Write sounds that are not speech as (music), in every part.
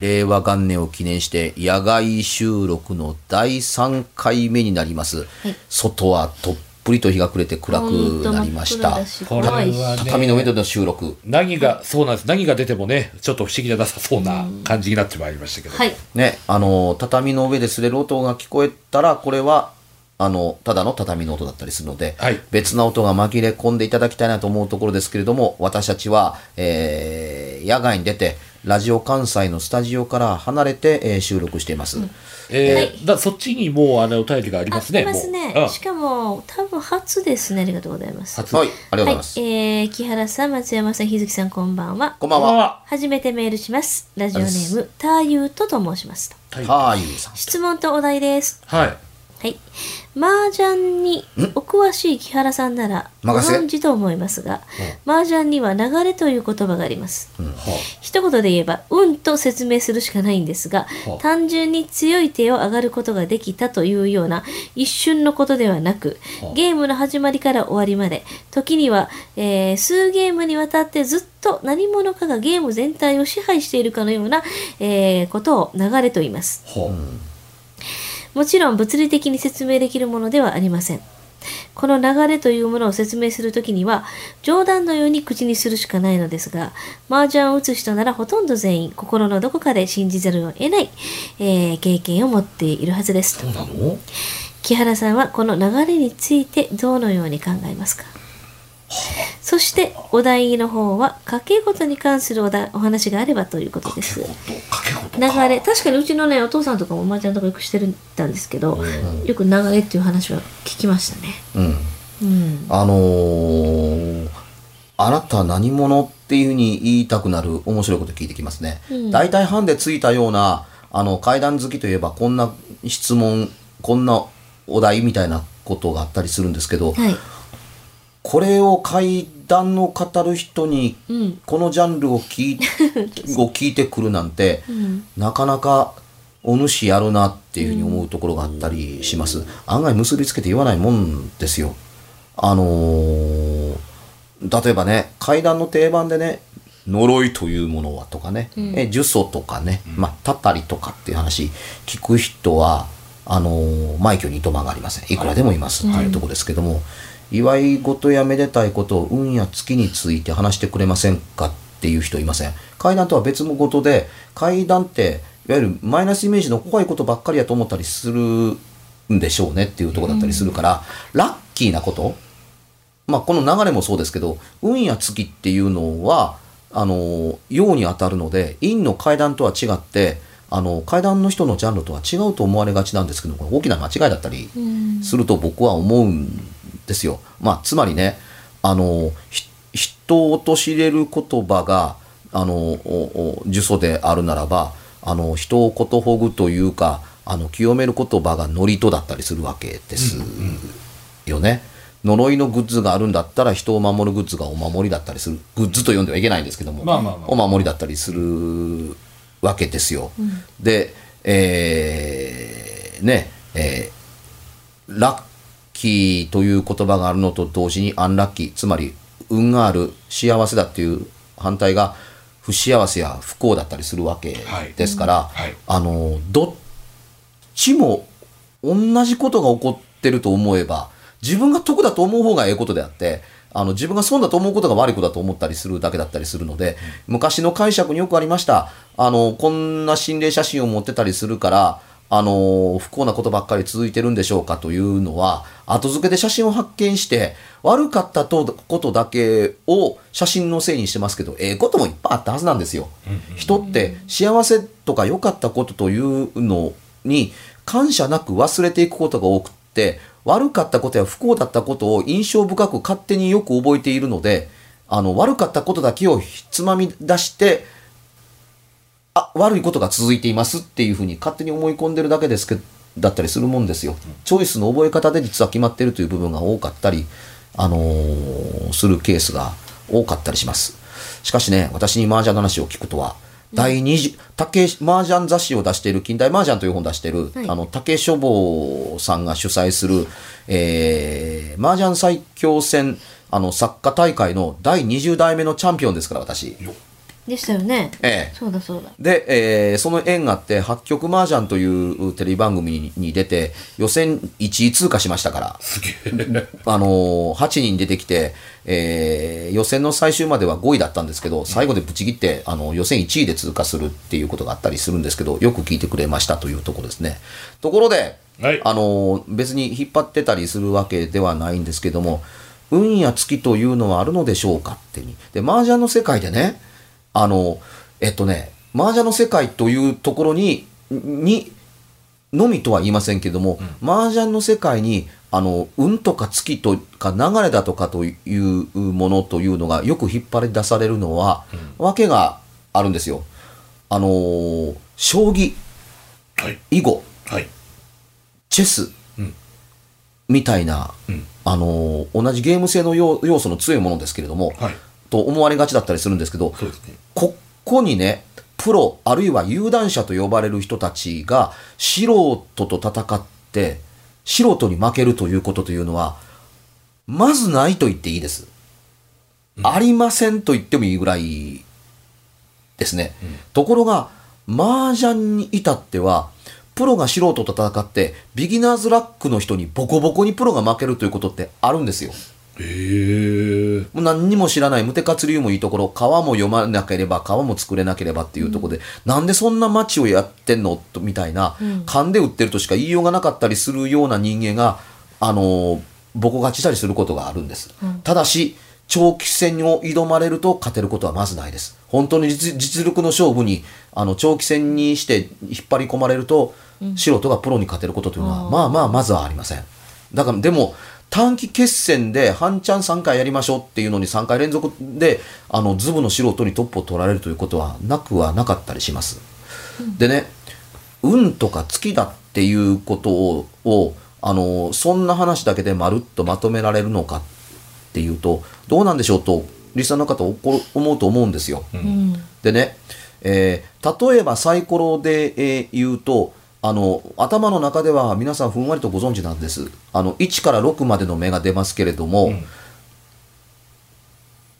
令和元年を記念して野外収録の第3回目になります、外はとっぷりと日が暮れて暗くなりました。これはね畳の上での収録。何が、そうなんです。何が出てもね、ちょっと不思議じゃなさそうな感じになってまいりましたけど。はい。ねあの畳の上で擦れる音が聞こえたらこれはあのただの畳の音だったりするので、はい。別な音が紛れ込んでいただきたいなと思うところですけれども私たちは、えー野外に出てラジオ関西のスタジオから離れて、えー収録しています、えーだそっちにもうあのお便りがありますね。ありますねしかも、多分初ですね。ありがとうございます。初はいありがとうございます、はい、えー、木原さん、松山さん、日月さん、こんばんは。こんばんはは。初めてメールします。ラジオネーム、ターユートと申しますと。はーゆうさん質問とお題です。はい。はい。麻雀にお詳しい木原さんならご存知と思いますが、麻雀には流れという言葉があります。一言で言えば、運と説明するしかないんですがは、あ単純に強い手を上がることができたというような一瞬のことではなく、ゲームの始まりから終わりまで、時には、えー数ゲームにわたってずっと何者かがゲーム全体を支配しているかのような、えーことを流れと言います。ほうもちろん物理的に説明できるものではありません。この流れというものを説明するときには、冗談のように口にするしかないのですが、麻雀を打つ人ならほとんど全員、心のどこかで信じざるを得ない、えー経験を持っているはずです。そうなの？木原さんはこの流れについてどのように考えますか？そしてお題の方は掛け事に関するおだお話があればということです。流れ。確かにうちのねお父さんとかもおばあちゃんとかよくしてるたんですけど、よく流れっていう話は聞きましたね。うん。うん、あのーあなた何者っていうふうに言いたくなる面白いこと聞いてきますね。大体班でついたような、あの、階段好きといえばこんな質問、こんなお題みたいなことがあったりするんですけど、はい、これを階段を語る人に、うんこのジャンルを聞い (laughs) を聞いてくるなんて、んなかなかお主やるなっていうふうに思うところがあったりします。案外結びつけて言わないもんですよ。あのー例えばね、階段の定番でね、呪いというものはとかね、え呪詛とかね、まあ、たたりとかっていう話、聞く人は、あのー、枚挙にいとまがありません。いくらでもいますっていうところですけども、祝い事やめでたいことを運や月について話してくれませんかっていう人いません？階段とは別のことで、階段って、いわゆるマイナスイメージの怖いことばっかりやと思ったりするんでしょうねっていうとこだったりするから、ラッキーなことまあ、この流れもそうですけど運や月っていうのはあの陽に当たるので陰の階段とは違ってあの階段の人のジャンルとは違うと思われがちなんですけどこれ大きな間違いだったりすると僕は思うんですよ。まあ、つまりねあのひ人を陥れる言葉があの呪詛であるならばあの人をことほぐというかあの清める言葉が祝詞だったりするわけですよね。呪いのグッズがあるんだったら人を守るグッズがお守りだったりするグッズと呼んではいけないんですけども、まあまあまあお守りだったりするわけですよ。で、えーね、えーラッキーという言葉があるのと同時にアンラッキー、つまり運がある、幸せだっていう反対が不幸せや不幸だったりするわけですから、はい。あの、どっちも同じことが起こってると思えば、自分が得だと思う方がええことであって、あの自分が損だと思うことが悪いことだと思ったりするだけだったりするので、昔の解釈によくありました。あの、こんな心霊写真を持ってたりするから、あの、不幸なことばっかり続いてるんでしょうかというのは、後付けで写真を発見して、悪かったとことだけを写真のせいにしてますけど、ええこともいっぱいあったはずなんですよ。人って幸せとか良かったことというのに感謝なく忘れていくことが多くって悪かったことや不幸だったことを印象深く勝手によく覚えているのであの悪かったことだけをつまみ出してあ悪いことが続いていますっていうふうに勝手に思い込んでるだけですけどだったりするもんですよ。チョイスの覚え方で実は決まっているという部分が多かったり、あのーするケースが多かったりします。しかしね、私に麻雀の話を聞くとは、第20、竹、麻雀雑誌を出している、近代麻雀という本を出している、はいあの、竹書房さんが主催する、えー、麻雀最強戦、あの、作家大会の第20代目のチャンピオンですから、私。でしたよね。ええそうだそうだ。で、えーその縁があって、八曲麻雀というテレビ番組に出て、予選1位通過しましたから、すげえ。あのー8人出てきて、えー予選の最終までは5位だったんですけど、最後でぶち切って、あの予選1位で通過するっていうことがあったりするんですけど、よく聞いてくれましたというところですね。ところで、はいあのー別に引っ張ってたりするわけではないんですけども、運や月というのはあるのでしょうかってに。で、麻雀の世界でね、あの、えっとね、麻雀の世界というところに、に、のみとは言いませんけども、麻雀の世界に、あの、運とか月とか流れだとかというものというのがよく引っ張り出されるのは、わけがあるんですよ。あのー将棋、はい。囲碁、はい。チェス、うんみたいな、うんあのー同じゲーム性の要要素の強いものですけれども、はい。と思われがちだったりするんですけど、ね。ここにね、プロ、あるいは有段者と呼ばれる人たちが、素人と戦って、素人に負けるということというのは、まずないと言っていいです。ありませんと言ってもいいぐらいですね。ところが、麻雀に至っては、プロが素人と戦って、ビギナーズラックの人にボコボコにプロが負けるということってあるんですよ。もう何にも知らない。無手活流もいいところ。川も読まなければ川も作れなければっていうところで、なんでそんな街をやってんの？とみたいな、勘で売ってるとしか言いようがなかったりするような人間があのーボコ勝ちしたりすることがあるんです、ただし長期戦を挑まれると勝てることはまずないです。本当に実実力の勝負にあの長期戦にして引っ張り込まれると、素人がプロに勝てることというのはまあまあまずはありません。だからでも短期決戦で半チャン3回やりましょうっていうのに3回連続であのズブの素人にトップを取られるということはなくはなかったりします。でね運とか月だっていうことををあのそんな話だけでまるっとまとめられるのかっていうとどうなんでしょうとリスナーの方思うと思うんですよ。うん。でね、えー例えばサイコロで、えー言うとあの頭の中では皆さんふんわりとご存知なんです。あの1から6までの目が出ますけれども、ん。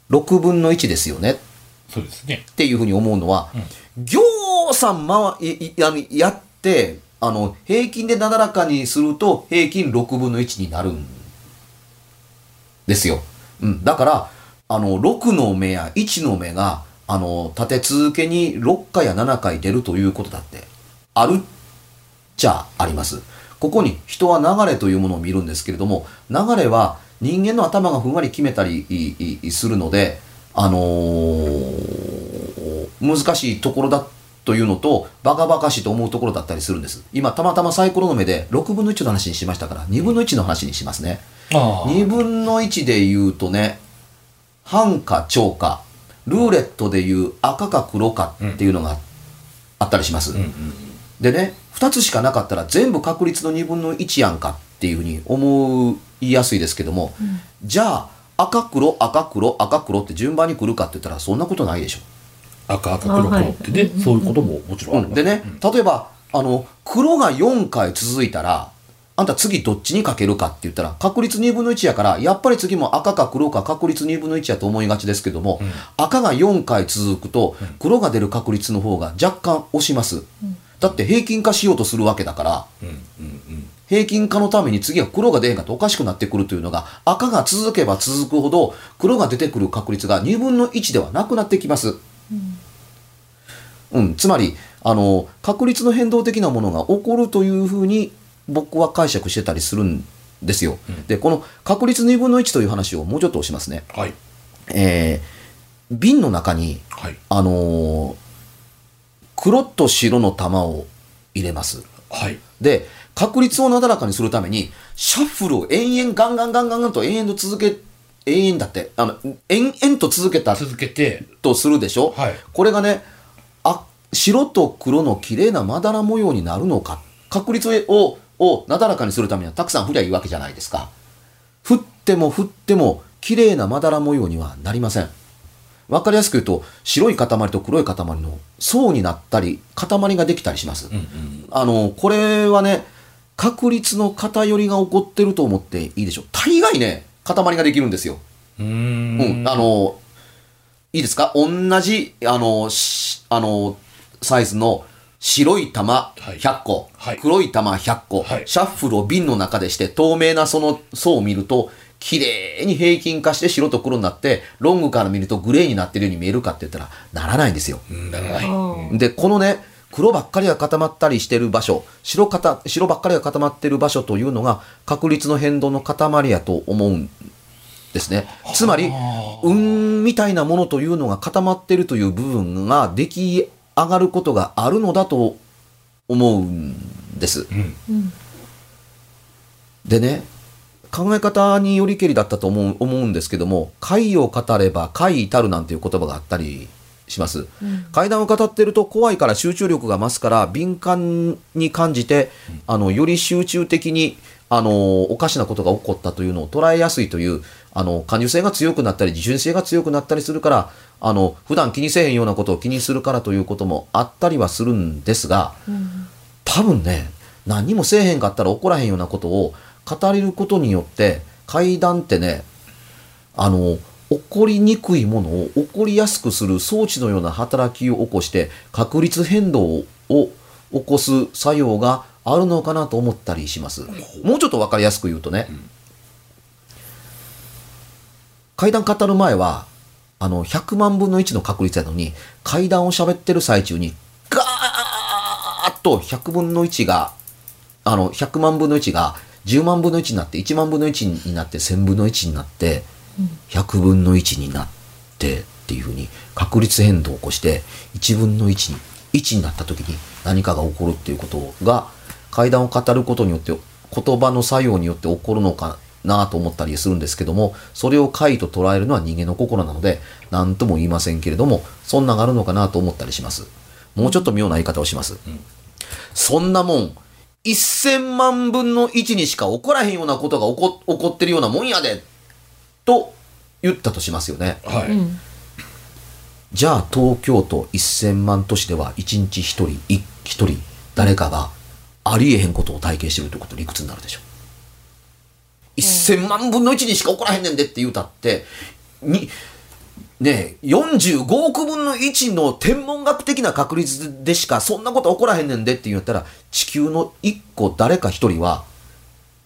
6分の1ですよね。そうですね。っていうふうに思うのは、ぎょうさんまわいいあのやってあの平均でなだらかにすると平均6分の1になるんですよ。うん、だからあの6の目や1の目があの立て続けに6回や7回出るということだってあるっちゃあります。ここに人は流れというものを見るんですけれども流れは人間の頭がふんわり決めたりするので、あのー難しいところだというのとバカバカしいと思うところだったりするんです今たまたまサイコロの目で6分の1の話にしましたから2分の1の話にしますね、ああ。2分の1で言うとね半か超かルーレットでいう赤か黒かっていうのがあったりします、うんうん。でね2つしかなかったら全部確率の2分の1やんかっていうふうに思いやすいですけども、じゃあ赤黒赤黒赤黒って順番に来るかって言ったらそんなことないでしょ、赤赤黒黒ってね、そういうことももちろんあります。でね、例えばあの、黒が4回続いたら、あんた次どっちにかけるかって言ったら、確率2分の1やから、やっぱり次も赤か黒か確率2分の1やと思いがちですけども、赤が4回続くと、黒が出る確率の方が若干押します。だって平均化しようとするわけだから、うんうんうん平均化のために次は黒が出へんかとおかしくなってくるというのが、赤が続けば続くほど、黒が出てくる確率が2分の1ではなくなってきます。うん、つまり、あの、確率の変動的なものが起こるというふうに僕は解釈してたりするんですよ。で、この確率2分の1という話をもうちょっとしますね。はいえー瓶の中に、はいあのー黒と白の玉を入れます。はいで、確率をなだらかにするために、シャッフルを延々ガンガンガンガンガンと延々と続け、永遠だって、あの、延々と続けた続けてとするでしょ、はいこれがね、あ、白と黒の綺麗なまだら模様になるのか。確率を、をなだらかにするためにはたくさん振りゃいいわけじゃないですか。振っても振っても綺麗なまだら模様にはなりません。わかりやすく言うと、白い塊と黒い塊の層になったり、塊ができたりします。うんうん。あの、これはね、確率の偏りが起こってると思っていいでしょう。大概ね、塊ができるんですよ。うん。ん、あの、いいですか？同じ、あの、しあの、サイズの白い玉はい。100個、はい。黒い玉100個、はい。シャッフルを瓶の中でして透明なその層を見ると、綺麗に平均化して白と黒になって、ロングから見るとグレーになってるように見えるかって言ったら、ならないんですよ。うんならないうんで、このね、黒ばっかりが固まったりしてる場所、白かた白ばっかりが固まってる場所というのが、確率の変動の塊やと思うんですね。つまり、運みたいなものというのが固まってるという部分が出来上がることがあるのだと思うんです。うんうんでね、考え方によりけりだったと思う思うんですけども、怪を語れば怪至るなんていう言葉があったりします。階段を語ってると怖いから集中力が増すから敏感に感じて、あの、より集中的に、あの、おかしなことが起こったというのを捉えやすいという、あの、感受性が強くなったり、自主性が強くなったりするから、あの、普段気にせえへんようなことを気にするからということもあったりはするんですが、多分ね何にもせえへんかったら起こらへんようなことを語れることによって階段ってねあの起こりにくいものを起こりやすくする装置のような働きを起こして確率変動を起こす作用があるのかなと思ったりします。もうちょっと分かりやすく言うとね、階段語る前はあの100万分の1の確率やのに階段を喋ってる最中にガーッと100分の1があの100万分の1が10万分の1になって1万分の1になって1000分の1になって100分の1になってっていうふうに確率変動を起こして1分の1に1になった時に何かが起こるっていうことが階段を語ることによって言葉の作用によって起こるのかなと思ったりするんですけどもそれを怪と捉えるのは人間の心なので何とも言いませんけれどもそんながあるのかなと思ったりします。もうちょっと妙な言い方をします、そんなもん1000万分の1にしか起こらへんようなことが起こ起こってるようなもんやでと言ったとしますよね。はい、うん。じゃあ東京都1000万都市では1日1人1人誰かがありえへんことを体験してるということ理屈になるでしょ。1000万分の1にしか起こらへんねんでって言うたってにねえ45億分の1の天文学的な確率でしかそんなこと起こらへんねんでって言ったら地球の1個誰か1人は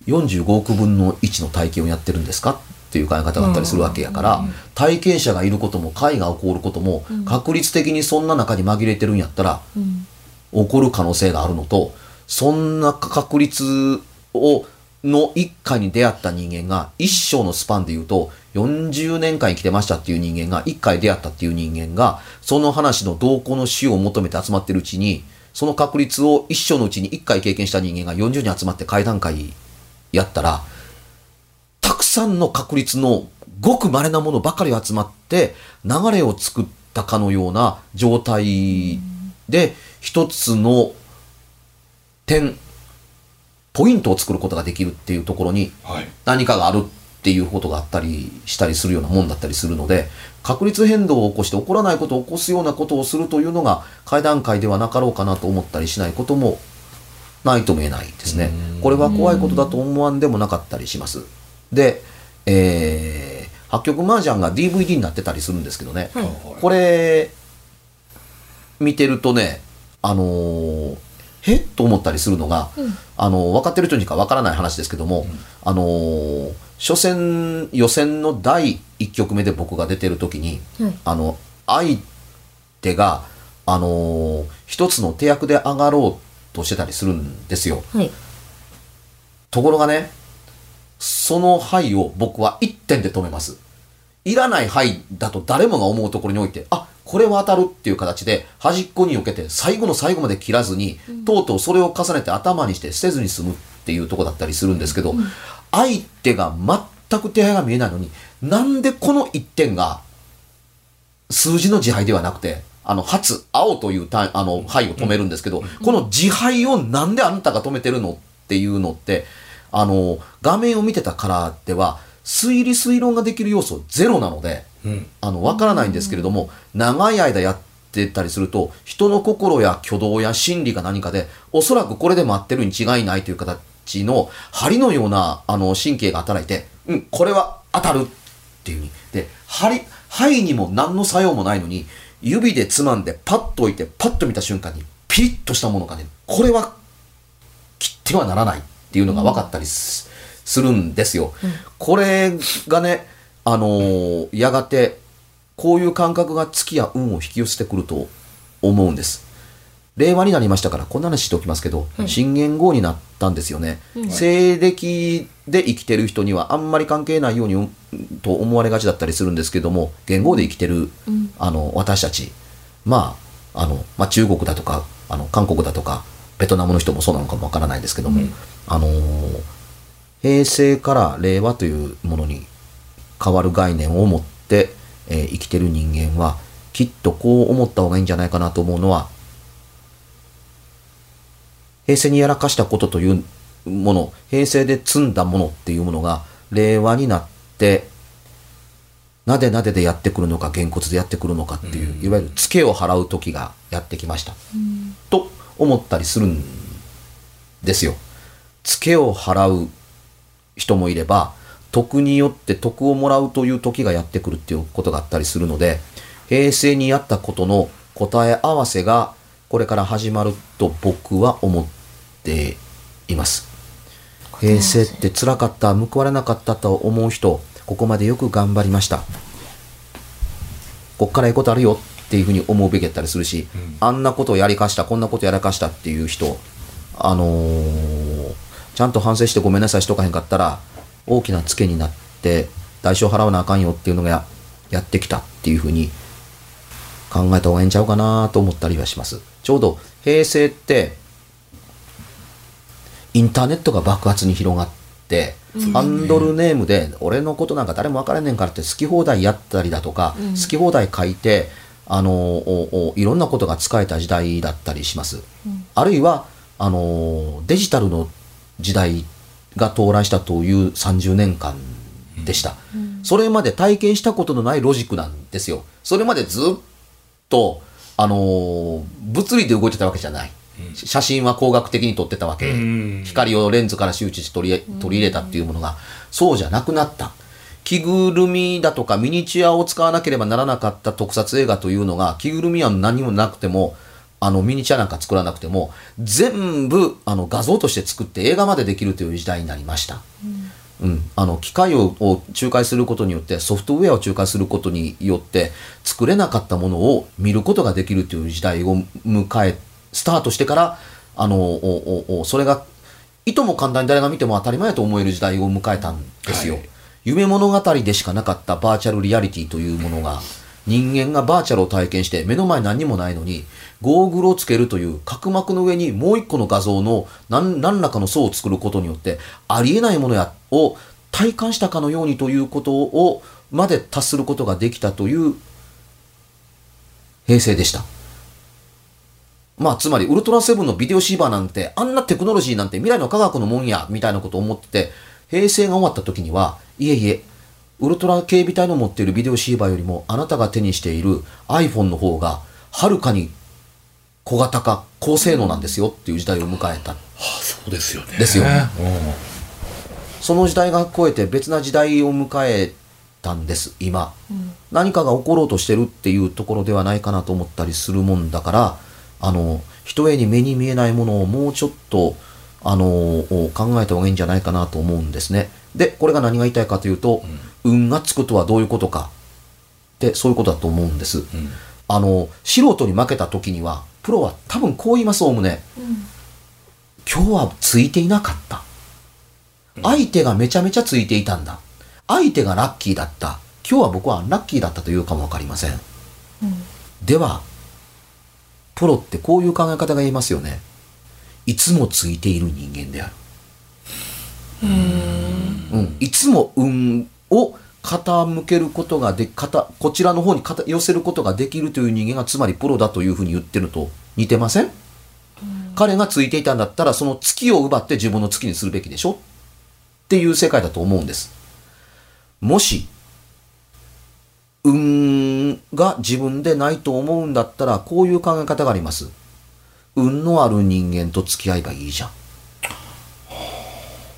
45億分の1の体験をやってるんですかっていう考え方があったりするわけやから、体験者がいることも解が起こることも、確率的にそんな中に紛れてるんやったら、うん。起こる可能性があるのとそんな確率をの一家に出会った人間が一生のスパンで言うと40年間生きてましたっていう人間が一回出会ったっていう人間がその話の動向の死を求めて集まってるうちにその確率を一生のうちに一回経験した人間が40人集まって会談会やったらたくさんの確率のごく稀なものばかり集まって流れを作ったかのような状態で一つの点ポイントを作ることができるっていうところにはい。何かがある。っていうことがあったりしたりするようなもんだったりするので確率変動を起こして起こらないことを起こすようなことをするというのが会談会ではなかろうかなと思ったりしないこともないとも言えないですね。これは怖いことだと思わんでもなかったりします。で、えー、八曲麻雀が DVD になってたりするんですけどね、はい。これ見てるとねあのーへっと思ったりするのが、うん。あの分かってる人にか分からない話ですけども、あのー初戦予選の第1局目で僕が出てる時に、はいあの相手が、あのー一つの手役で上がろうとしてたりするんですよ。はい。ところがね、その牌を僕は1点で止めます。いらない牌だと誰もが思うところにおいて、あ、これは当たるっていう形で端っこに避けて最後の最後まで切らずに、とうとうそれを重ねて頭にして捨てずに済むっていうところだったりするんですけど、相手が全く手配が見えないのに、なんでこの1点が数字の自敗ではなくて、あの、初、青という単あの、牌を止めるんですけど、この自敗をなんであんたが止めてるのっていうのって、あの、画面を見てたからでは、推理推論ができる要素ゼロなので、うん。あの、わからないんですけれども、長い間やってたりすると、人の心や挙動や心理が何かで、おそらくこれで待ってるに違いないという形の、針のような、あの、神経が働いて、うん、これは当たるっていうふうに。で、針、針にも何の作用もないのに、指でつまんでパッと置いて、パッと見た瞬間に、ピリッとしたものがね、これは切ってはならないっていうのが分かったりす,、るんですよ。これがね、あのーやがて、こういう感覚が月や運を引き寄せてくると思うんです。令和になりましたから、こんな話しておきますけど、新元号になったんですよね。西暦で生きてる人にはあんまり関係ないようにうんと思われがちだったりするんですけども、元号で生きてる、あの、私たち、まあ、あの、まあ、中国だとか、あの、韓国だとか、ベトナムの人もそうなのかもわからないですけども、あのー平成から令和というものに変わる概念を持って、えー生きてる人間はきっとこう思った方がいいんじゃないかなと思うのは平成にやらかしたことというもの平成で積んだものっていうものが令和になってなでなででやってくるのかげんこつでやってくるのかっていう、いわゆるツケを払う時がやってきました、と思ったりするんですよ。ツケを払う人もいれば徳によって徳をもらうという時がやってくるっていうことがあったりするので平成にやったことの答え合わせがこれから始まると僕は思っています。平成って辛かった報われなかったと思う人ここまでよく頑張りました。こっからいいことあるよっていうふうに思うべきやったりするし、あんなことをやりかしたこんなことやらかしたっていう人あのーちゃんと反省してごめんなさいしとかへんかったら大きなツケになって代償払わなあかんよっていうのがややってきたっていうふうに考えた方がいいんちゃうかなと思ったりはします。ちょうど平成ってインターネットが爆発に広がって、ハンドルネームで俺のことなんか誰も分からんねんからって好き放題やったりだとか、好き放題書いてあのいろんなことが使えた時代だったりします、あるいはあのデジタルの時代が到来したという30年間でした、それまで体験したことのないロジックなんですよ。それまでずっとあのー物理で動いてたわけじゃない、写真は工学的に撮ってたわけ、うん。光をレンズから周知して取り取り入れたっていうものが、そうじゃなくなった。着ぐるみだとかミニチュアを使わなければならなかった特撮映画というのが着ぐるみは何もなくてもあのミニチュアなんか作らなくても全部あの画像として作って映画までできるという時代になりました。うん、あの機械をを仲介することによってソフトウェアを仲介することによって作れなかったものを見ることができるという時代を迎えスタートしてからあのおおおそれがいとも簡単に誰が見ても当たり前と思える時代を迎えたんですよ。はい夢物語でしかなかったバーチャルリアリティというものが人間がバーチャルを体験して目の前に何にもないのにゴーグルをつけるという角膜の上にもう一個の画像の何らかの層を作ることによってありえないものやを体感したかのようにということをまで達することができたという平成でした。まあ、つまり、ウルトラセブンのビデオシーバーなんて、あんなテクノロジーなんて未来の科学のもんや、みたいなことを思ってて、平成が終わった時には、いえいえ、ウルトラ警備隊の持っているビデオシーバーよりも、あなたが手にしている iPhone の方が、はるかに小型化高性能なんですよっていう時代を迎えた。あそうですよね。ですようん。その時代が超えて別な時代を迎えたんです今、何かが起ころうとしてるっていうところではないかなと思ったりするもんだからあの一重に目に見えないものをもうちょっとあの考えた方がいいんじゃないかなと思うんですね。でこれが何が言いたいかというと、運がつくとはどういうことかってそういうことだと思うんです、あの素人に負けた時にはプロは多分こう言いますおおむね、今日はついていなかった。相手がめちゃめちゃついていたんだ。相手がラッキーだった。今日は僕はラッキーだったというかも分かりません、ではプロってこういう考え方が言えますよね。いつもついている人間である。うん、いつも運を傾けることがで傾こちらの方に傾寄せることができるという人間がつまりプロだというふうに言ってると似てません、彼がついていたんだったらその月を奪って自分の月にするべきでしょ？っていう世界だと思うんです。もし運が自分でないと思うんだったらこういう考え方があります。運のある人間と付き合えばいいじゃん。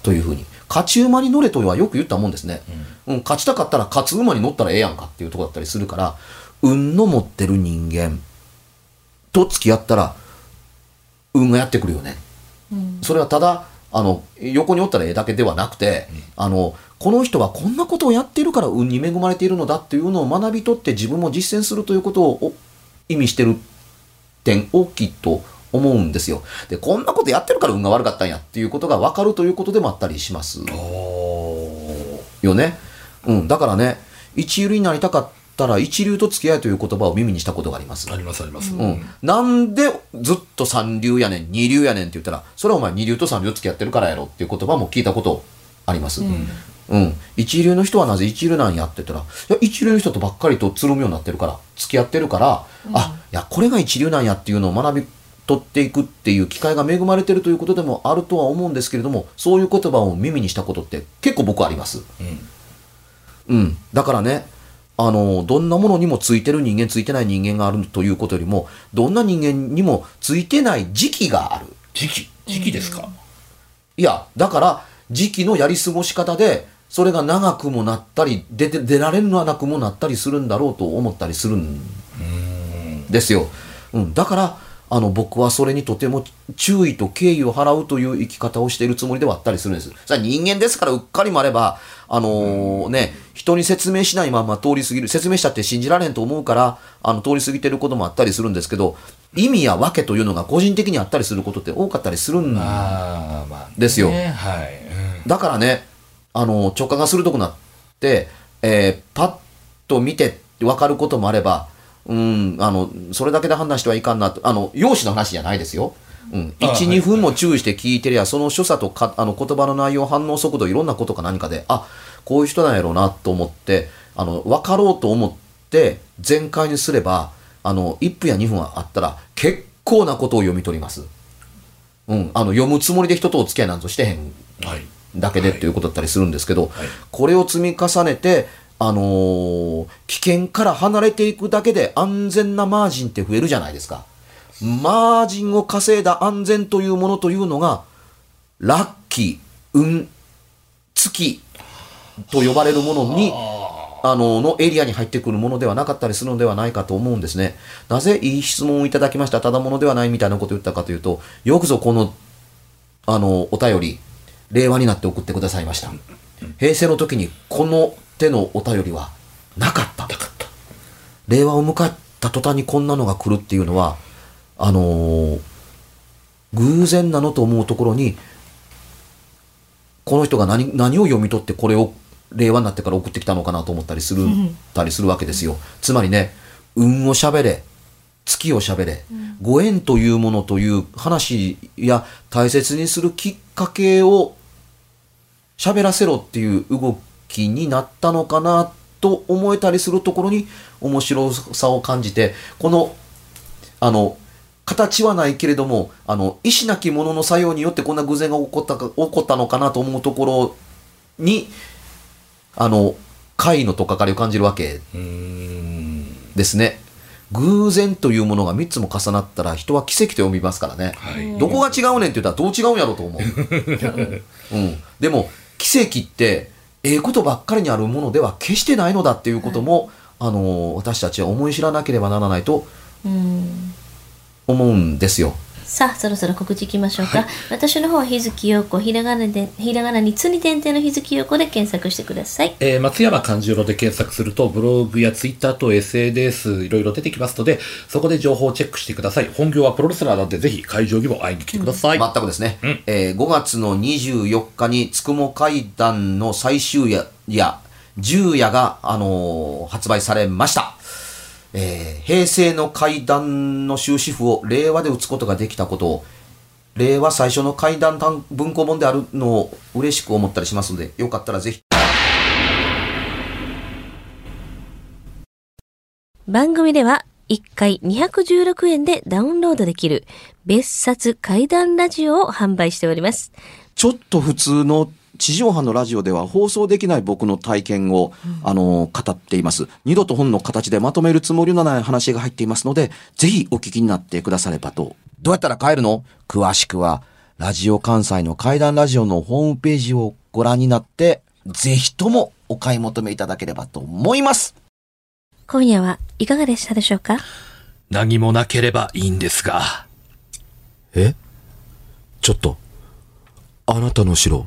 というふうに勝ち馬に乗れとはよく言ったもんですね、うん。勝ちたかったら勝つ馬に乗ったらええやんかっていうところだったりするから運の持ってる人間と付き合ったら運がやってくるよね、それはただあの横におったらええだけではなくて、あのこの人はこんなことをやっているから運に恵まれているのだっていうのを学び取って自分も実践するということをお意味してる点をきっと思うんですよ。で、こんなことやってるから運が悪かったんやっていうことが分かるということでもあったりします。よね？うん、だからね、一流になりたかったら一流と付き合いという言葉を耳にしたことがあります。ありますあります、うん、なんでずっと三流やねん二流やねんって言ったらそれはお前二流と三流付き合ってるからやろっていう言葉も聞いたことあります、うん。一流の人はなぜ一流なんやって言ったらいや一流の人とばっかりとつるむようになってるから付き合ってるから、あいやこれが一流なんやっていうのを学び取っていくっていう機会が恵まれてるということでもあるとは思うんですけれどもそういう言葉を耳にしたことって結構僕はあります。うん、だからねあのどんなものにもついてる人間ついてない人間があるということよりもどんな人間にもついてない時期がある。時期？時期ですか、いやだから時期のやり過ごし方でそれが長くもなったり出て出られなくもなったりするんだろうと思ったりするんですよ、うん、だからあの僕はそれにとても注意と敬意を払うという生き方をしているつもりではあったりするんです。さあ人間ですからうっかりもあれば、あのーね、人に説明しないまま通り過ぎる、説明したって信じられんと思うから、あの通り過ぎてることもあったりするんですけど、意味や訳というのが個人的にあったりすることって多かったりするんですよ。ねはい、うん。だからね、あの、直感が鋭くなって、えーパッと見て分かることもあれば、うん、あの、それだけで判断してはいかんなと、あの、容姿の話じゃないですよ。うん、1、あはい。2分も注意して聞いてりゃ、その所作とか、あの、言葉の内容、反応速度、いろんなことか何かで、あ、こういう人なんやろうなと思って、あの、分かろうと思って、全開にすれば、あの、1分や2分あったら、結構なことを読み取ります。うん、あの、読むつもりで人とお付き合いなんぞしてへんはい。だけではいっていうことだったりするんですけど、はい。これを積み重ねて、あのー危険から離れていくだけで安全なマージンって増えるじゃないですか。マージンを稼いだ安全というものというのが、ラッキー、運、月と呼ばれるものに、あの、のエリアに入ってくるものではなかったりするのではないかと思うんですね。なぜいい質問をいただきました、ただものではないみたいなことを言ったかというと、よくぞこのあの、お便り、令和になって送ってくださいました。平成の時にこの手のお便りはなかった。なかった令和を迎えた途端にこんなのが来るっていうのは、あのー偶然なのと思うところに、この人が何何を読み取ってこれを令和になってから送ってきたのかなと思ったりする、たりするわけですよ。つまりね、運を喋れ、月を喋れ、ご縁というものという話や大切にするきっかけを喋らせろっていう動きになったのかなと思えたりするところに面白さを感じてこのあの形はないけれどもあの意志なきものの作用によってこんな偶然が起こったか起こったのかなと思うところにあの怪のとっかかりを感じるわけですね。偶然というものが3つも重なったら人は奇跡と読みますからね、はい。どこが違うねんって言ったらどう違うんやろうと思う、(laughs) うん、でも奇跡ってええことばっかりにあるものでは決してないのだっていうことも、あの私たちは思い知らなければならないとうん思うんですよ。さあそろそろ告知いきましょうか、私の方は日月陽子ひらがなでひらがなにつに点々の日月陽子で検索してください。えー松山勘十郎で検索すると、ブログやツイッターと SNS いろいろ出てきますので、そこで情報をチェックしてください。本業はプロレスラーなんで、ぜひ会場にも会いに来てください。全くですね、うん。えー5月の24日につくも会談の最終夜や10夜が、あのー発売されました、えー平成の会談の終止符を令和で打つことができたことを令和最初の会談単文庫本であるのを嬉しく思ったりしますのでよかったらぜひ番組では1回216円でダウンロードできる別冊怪談ラジオを販売しております。ちょっと普通の地上波のラジオでは放送できない僕の体験を、あの、語っています。二度と本の形でまとめるつもりのない話が入っていますので、ぜひお聞きになってくださればと。どうやったら帰るの？詳しくは、ラジオ関西の怪談ラジオのホームページをご覧になって、ぜひともお買い求めいただければと思います。今夜はいかがでしたでしょうか？何もなければいいんですが。え？ちょっと、あなたの城、